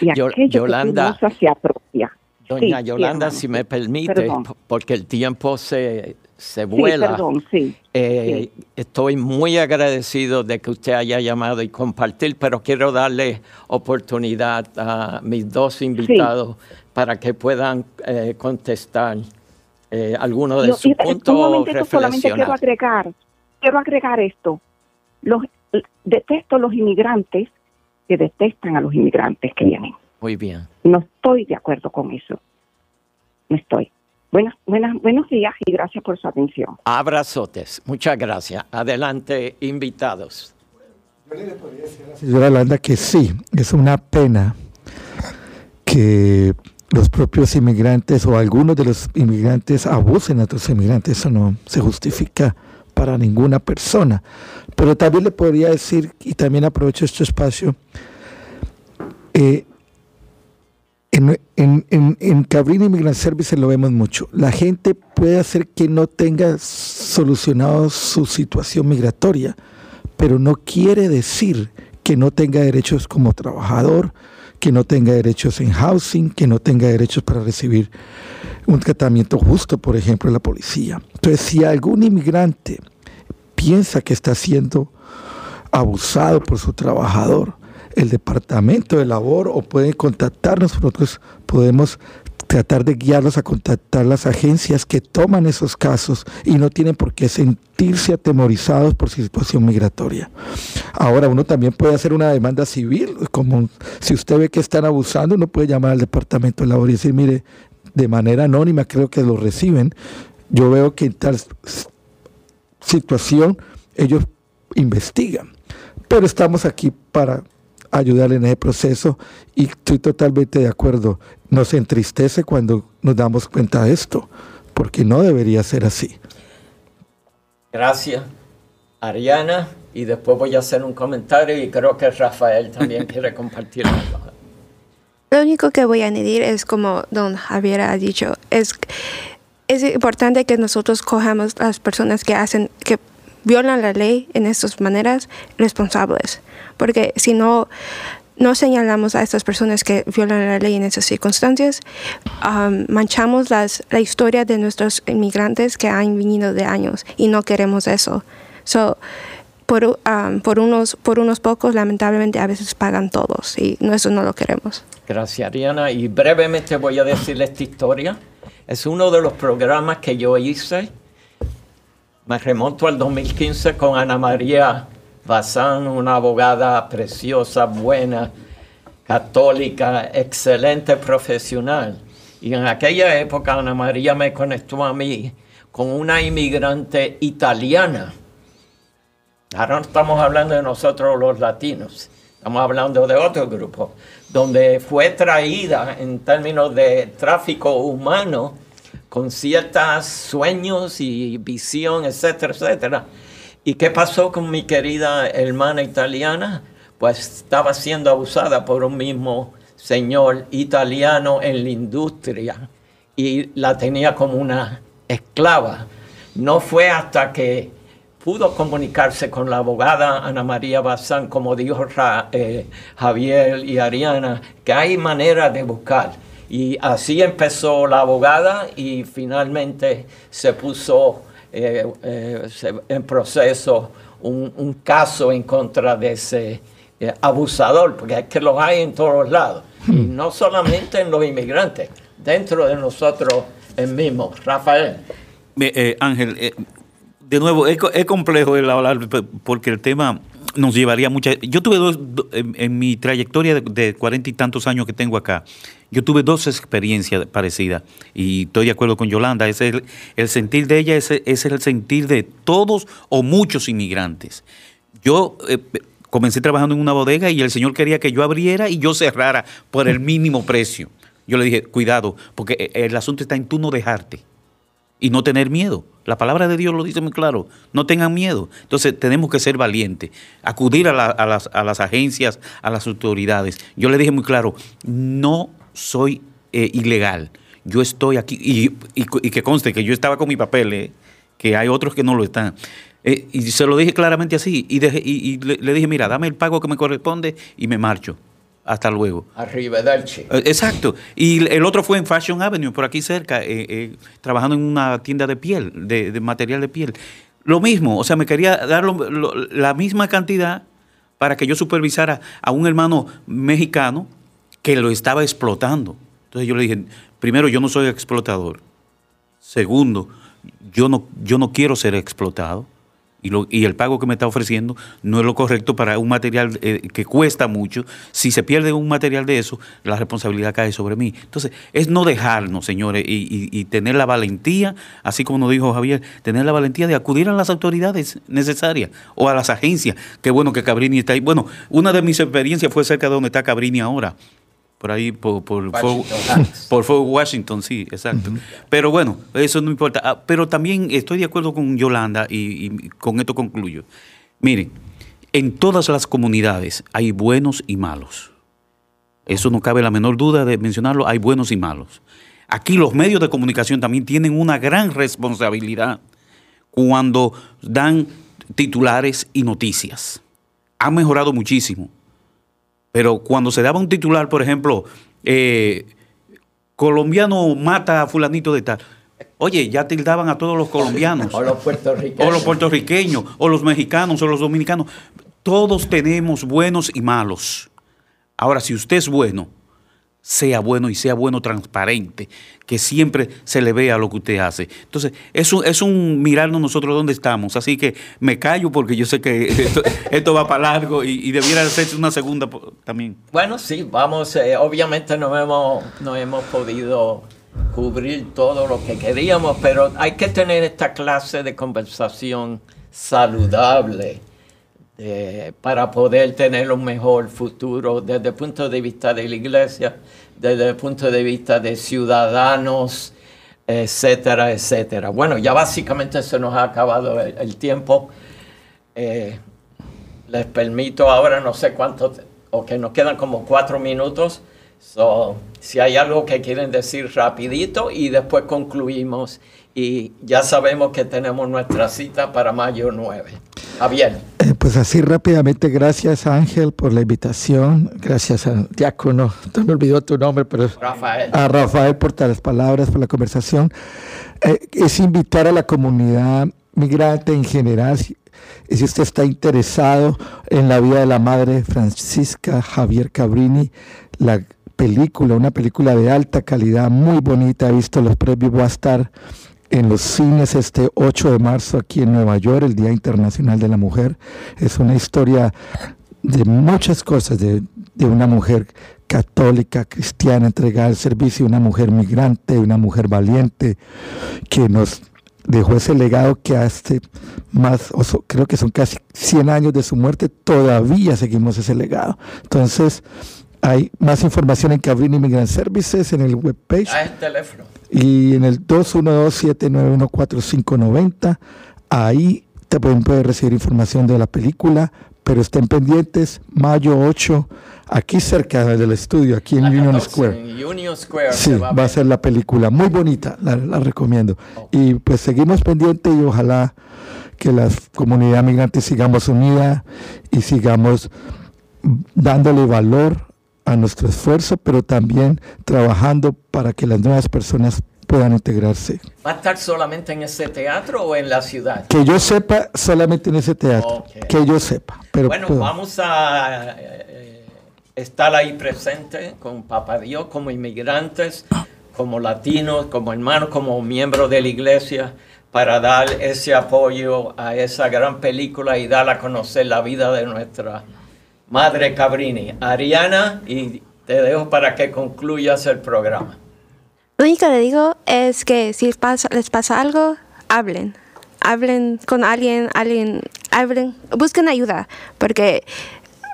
Speaker 6: Y
Speaker 2: Yo-
Speaker 6: aquello
Speaker 2: Yolanda,
Speaker 6: que se apropia.
Speaker 2: Doña
Speaker 6: Sí,
Speaker 2: Yolanda, si me permite,
Speaker 6: Perdón.
Speaker 2: porque el tiempo se, se
Speaker 6: Sí,
Speaker 2: vuela.
Speaker 6: perdón, sí.
Speaker 2: Eh, Estoy muy agradecido de que usted haya llamado y compartir, pero quiero darle oportunidad a mis dos invitados para que puedan eh, contestar eh, algunos de sus puntos
Speaker 6: solamente quiero agregar, quiero agregar esto. Los, detesto los inmigrantes que detestan a los inmigrantes que vienen.
Speaker 2: Muy bien.
Speaker 6: No estoy de acuerdo con eso. No estoy. Buenas, buenas, buenos días y gracias por su atención.
Speaker 2: Abrazotes. Muchas gracias. Adelante, invitados.
Speaker 4: Señora Landa, que sí, es una pena que los propios inmigrantes o algunos de los inmigrantes abusen a otros inmigrantes. Eso no se justifica para ninguna persona. Pero también le podría decir, y también aprovecho este espacio, eh, en, en, en, en Cabrini Immigrant Services lo vemos mucho. La gente puede hacer que no tenga solucionado su situación migratoria, pero no quiere decir que no tenga derechos como trabajador, que no tenga derechos en housing, que no tenga derechos para recibir un tratamiento justo, por ejemplo, en la policía. Entonces, si algún inmigrante piensa que está siendo abusado por su trabajador, el departamento de labor o pueden contactarnos, nosotros podemos tratar de guiarlos a contactar las agencias que toman esos casos y no tienen por qué sentirse atemorizados por su situación migratoria. Ahora uno también puede hacer una demanda civil, como si usted ve que están abusando, uno puede llamar al departamento de labor y decir, mire, de manera anónima creo que lo reciben, yo veo que en tal situación ellos investigan, pero estamos aquí para ayudar en ese proceso y estoy totalmente de acuerdo. Nos entristece cuando nos damos cuenta de esto, porque no debería ser así.
Speaker 2: Gracias, Ariana. Y después voy a hacer un comentario y creo que Rafael también quiere compartir algo.
Speaker 5: Lo único que voy a añadir es como don Javier ha dicho, es, es importante que nosotros cojamos las personas que hacen, que violan la ley en estas maneras responsables. Porque si no, no señalamos a estas personas que violan la ley en esas circunstancias, manchamos la historia de nuestros inmigrantes que han venido de años y no queremos eso. So, por unos pocos, lamentablemente, a veces pagan todos y no, eso no lo queremos.
Speaker 2: Gracias, Ariana. Y brevemente voy a decirle esta historia. Es uno de los programas que yo hice. Me remonto al 2015 con Ana María Bazán, una abogada preciosa, buena, católica, excelente profesional. Y en aquella época Ana María me conectó a mí con una inmigrante italiana. Ahora no estamos hablando de nosotros los latinos, estamos hablando de otro grupo, donde fue traída en términos de tráfico humano con ciertos sueños y visión, etcétera, etcétera. ¿Y qué pasó con mi querida hermana italiana? Pues estaba siendo abusada por un mismo señor italiano en la industria y la tenía como una esclava. No fue hasta que pudo comunicarse con la abogada Ana María Bazán, como dijo eh, Javier y Ariana, que hay manera de buscar. Y así empezó la abogada y finalmente se puso eh, eh, se- en proceso un, un caso en contra de ese eh, abusador, porque es que los hay en todos los lados. Y no solamente en los inmigrantes, dentro de nosotros el mismo. Rafael.
Speaker 3: Eh, eh, Ángel, eh, de nuevo, es, es complejo el hablar porque el tema nos llevaría mucha... Yo tuve dos, do- en, mi trayectoria de- cuarenta y tantos años que tengo acá, yo tuve dos experiencias parecidas y estoy de acuerdo con Yolanda, ese es el, sentir de ella, ese es el sentir de todos o muchos inmigrantes. Yo, eh, Comencé trabajando en una bodega y el señor quería que yo abriera y yo cerrara por el mínimo precio. Yo le dije, cuidado, porque eh, el asunto está en tú no dejarte y no tener miedo. La palabra de Dios lo dice muy claro, no tengan miedo. Entonces tenemos que ser valientes, acudir a, la- a las, a las agencias, a las autoridades. Yo le dije muy claro, no soy eh, ilegal, yo estoy aquí, y, y- que conste que yo estaba con mi papel, eh, que hay otros que no lo están. Eh, y se lo dije claramente así, y- y le, le dije, mira, dame el pago que me corresponde y me marcho. Hasta luego.
Speaker 2: Arrivederci.
Speaker 3: Eh, Exacto. Y el otro fue en Fashion Avenue, por aquí cerca, eh, eh, trabajando en una tienda de piel, de, de material de piel. Lo mismo, o sea, me quería dar lo- lo- la misma cantidad para que yo supervisara a un hermano mexicano que lo estaba explotando. Entonces yo le dije, primero, yo no soy explotador. Segundo, yo no, yo no quiero ser explotado y, lo- y el pago que me está ofreciendo no es lo correcto para un material eh, que cuesta mucho. Si se pierde un material de eso, la responsabilidad cae sobre mí. Entonces, es no dejarnos, señores, y, tener la valentía, así como nos dijo Javier, tener la valentía de acudir a las autoridades necesarias o a las agencias. Qué bueno que Cabrini está ahí. Bueno, una de mis experiencias fue cerca de donde está Cabrini ahora. Por ahí, por, por,
Speaker 2: Washington
Speaker 3: Fort- por Fort Washington, sí, exacto. Pero bueno, eso no importa. Ah, pero también estoy de acuerdo con Yolanda y, y con esto concluyo. Miren, en todas las comunidades hay buenos y malos. Eso no cabe la menor duda de mencionarlo, hay buenos y malos. Aquí los medios de comunicación también tienen una gran responsabilidad cuando dan titulares y noticias. Han mejorado muchísimo. Pero cuando se daba un titular, por ejemplo, eh, colombiano mata a fulanito de tal. Oye, ya tildaban a todos los colombianos.
Speaker 2: O los puertorriqueños.
Speaker 3: O los puertorriqueños, o los mexicanos, o los dominicanos. Todos tenemos buenos y malos. Ahora, si usted es bueno, sea bueno y sea bueno transparente, que siempre se le vea lo que usted hace. Entonces, es un, es un mirarnos nosotros dónde estamos. Así que me callo porque yo sé que esto, va para largo y, debiera hacerse una segunda también.
Speaker 2: Bueno, sí, vamos, eh, obviamente no hemos, no hemos podido cubrir todo lo que queríamos, pero hay que tener esta clase de conversación saludable eh, para poder tener un mejor futuro desde el punto de vista de la iglesia, desde el punto de vista de ciudadanos, etcétera, etcétera. Bueno, ya básicamente se nos ha acabado el, tiempo. Eh, les permito ahora, no sé cuánto, o que nos quedan como cuatro minutos. So, si hay algo que quieren decir rapidito y después concluimos. Y ya sabemos que tenemos nuestra cita para mayo 9. Javier.
Speaker 4: Eh, pues así rápidamente, gracias Ángel por la invitación, gracias al diácono, no me olvidó tu nombre, pero
Speaker 2: Rafael.
Speaker 4: a Rafael por las palabras, por la conversación. Eh, es invitar a la comunidad migrante en general, si, si usted está interesado en la vida de la madre Francisca Javier Cabrini, la película, una película de alta calidad, muy bonita, he visto los premios, va a estar en los cines este 8 de marzo aquí en Nueva York, el Día Internacional de la Mujer. Es una historia de muchas cosas, de, de una mujer católica, cristiana, entregada al servicio, una mujer migrante, una mujer valiente, que nos dejó ese legado que hace más, o creo que son casi 100 años de su muerte, todavía seguimos ese legado. Entonces, hay más información en Cabrini Immigrant Services, en el webpage
Speaker 2: A el teléfono.
Speaker 4: y en el 212-791-4590. Ahí te pueden, pueden recibir información de la película, pero estén pendientes, mayo 8, aquí cerca del estudio, aquí en
Speaker 2: La
Speaker 4: Union
Speaker 2: 14,
Speaker 4: Square.
Speaker 2: En Union Square.
Speaker 4: Sí, va a ser la película, muy bonita, la, la recomiendo. Y pues seguimos pendientes y ojalá que la comunidad migrante sigamos unida y sigamos dándole valor a nuestro esfuerzo, pero también trabajando para que las nuevas personas puedan integrarse.
Speaker 2: ¿Va a estar solamente en ese teatro o en la ciudad?
Speaker 4: Que yo sepa solamente en ese teatro, que yo sepa. Pero
Speaker 2: bueno,
Speaker 4: puedo-
Speaker 2: vamos a eh, estar ahí presente con Papá Dios, como inmigrantes, como latinos, como hermanos, como miembros de la iglesia, para dar ese apoyo a esa gran película y dar a conocer la vida de nuestra madre Cabrini. Ariana, y te dejo para que concluyas el programa.
Speaker 5: Lo único que le digo es que si pasa- les pasa algo, hablen. Hablen con alguien, alguien, hablen, busquen ayuda, porque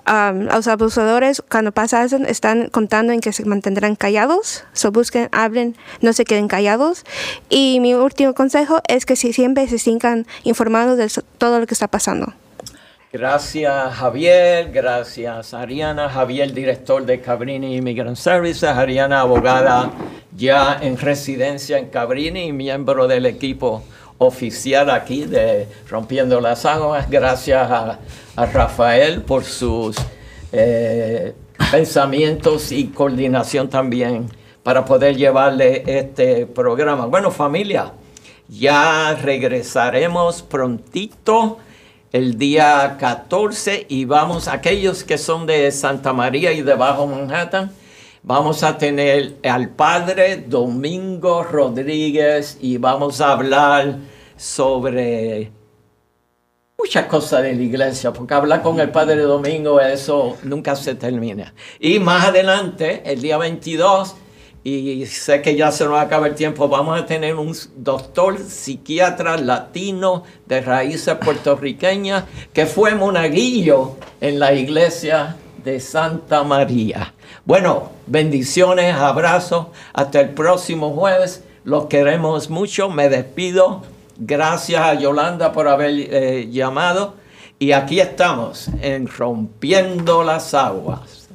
Speaker 5: um, los abusadores cuando pasan están contando en que se mantendrán callados, so busquen, hablen, no se queden callados. Y mi último consejo es que si siempre se sigan informados de todo lo que está pasando.
Speaker 2: Gracias Javier, gracias Ariana, Javier director de Cabrini Immigrant Services, Ariana abogada ya en residencia en Cabrini y miembro del equipo oficial aquí de Rompiendo las Aguas. Gracias a, Rafael por sus eh, pensamientos y coordinación también para poder llevarle este programa. Bueno familia, ya regresaremos prontito el día 14 y vamos, aquellos que son de Santa María y de Bajo Manhattan, vamos a tener al padre Domingo Rodríguez y vamos a hablar sobre muchas cosas de la iglesia, porque hablar con el padre Domingo, eso nunca se termina. Y más adelante, el día 22, y sé que ya se nos acaba el tiempo, vamos a tener un doctor psiquiatra latino de raíces puertorriqueñas que fue monaguillo en la iglesia de Santa María. Bueno, bendiciones, abrazos, hasta el próximo jueves, los queremos mucho, me despido, gracias a Yolanda por haber eh, llamado. Y aquí estamos en Rompiendo las Aguas.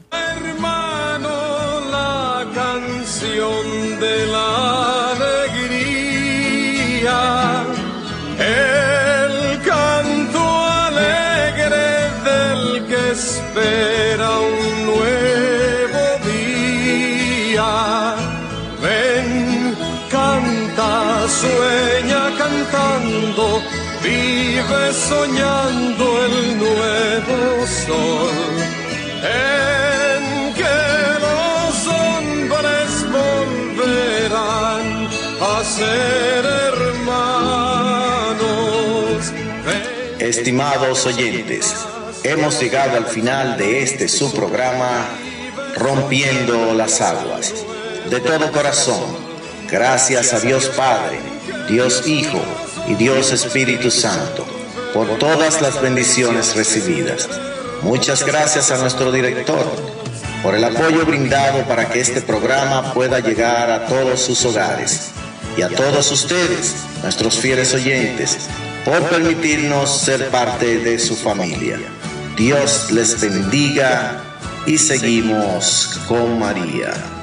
Speaker 7: El nuevo sol en que los hombres volverán a ser hermanos.
Speaker 1: Estimados oyentes, hemos llegado al final de este su programa Rompiendo las Aguas. De todo corazón, gracias a Dios Padre, Dios Hijo y Dios Espíritu Santo por todas las bendiciones recibidas. Muchas gracias a nuestro director por el apoyo brindado para que este programa pueda llegar a todos sus hogares y a todos ustedes, nuestros fieles oyentes, por permitirnos ser parte de su familia. Dios les bendiga y seguimos con María.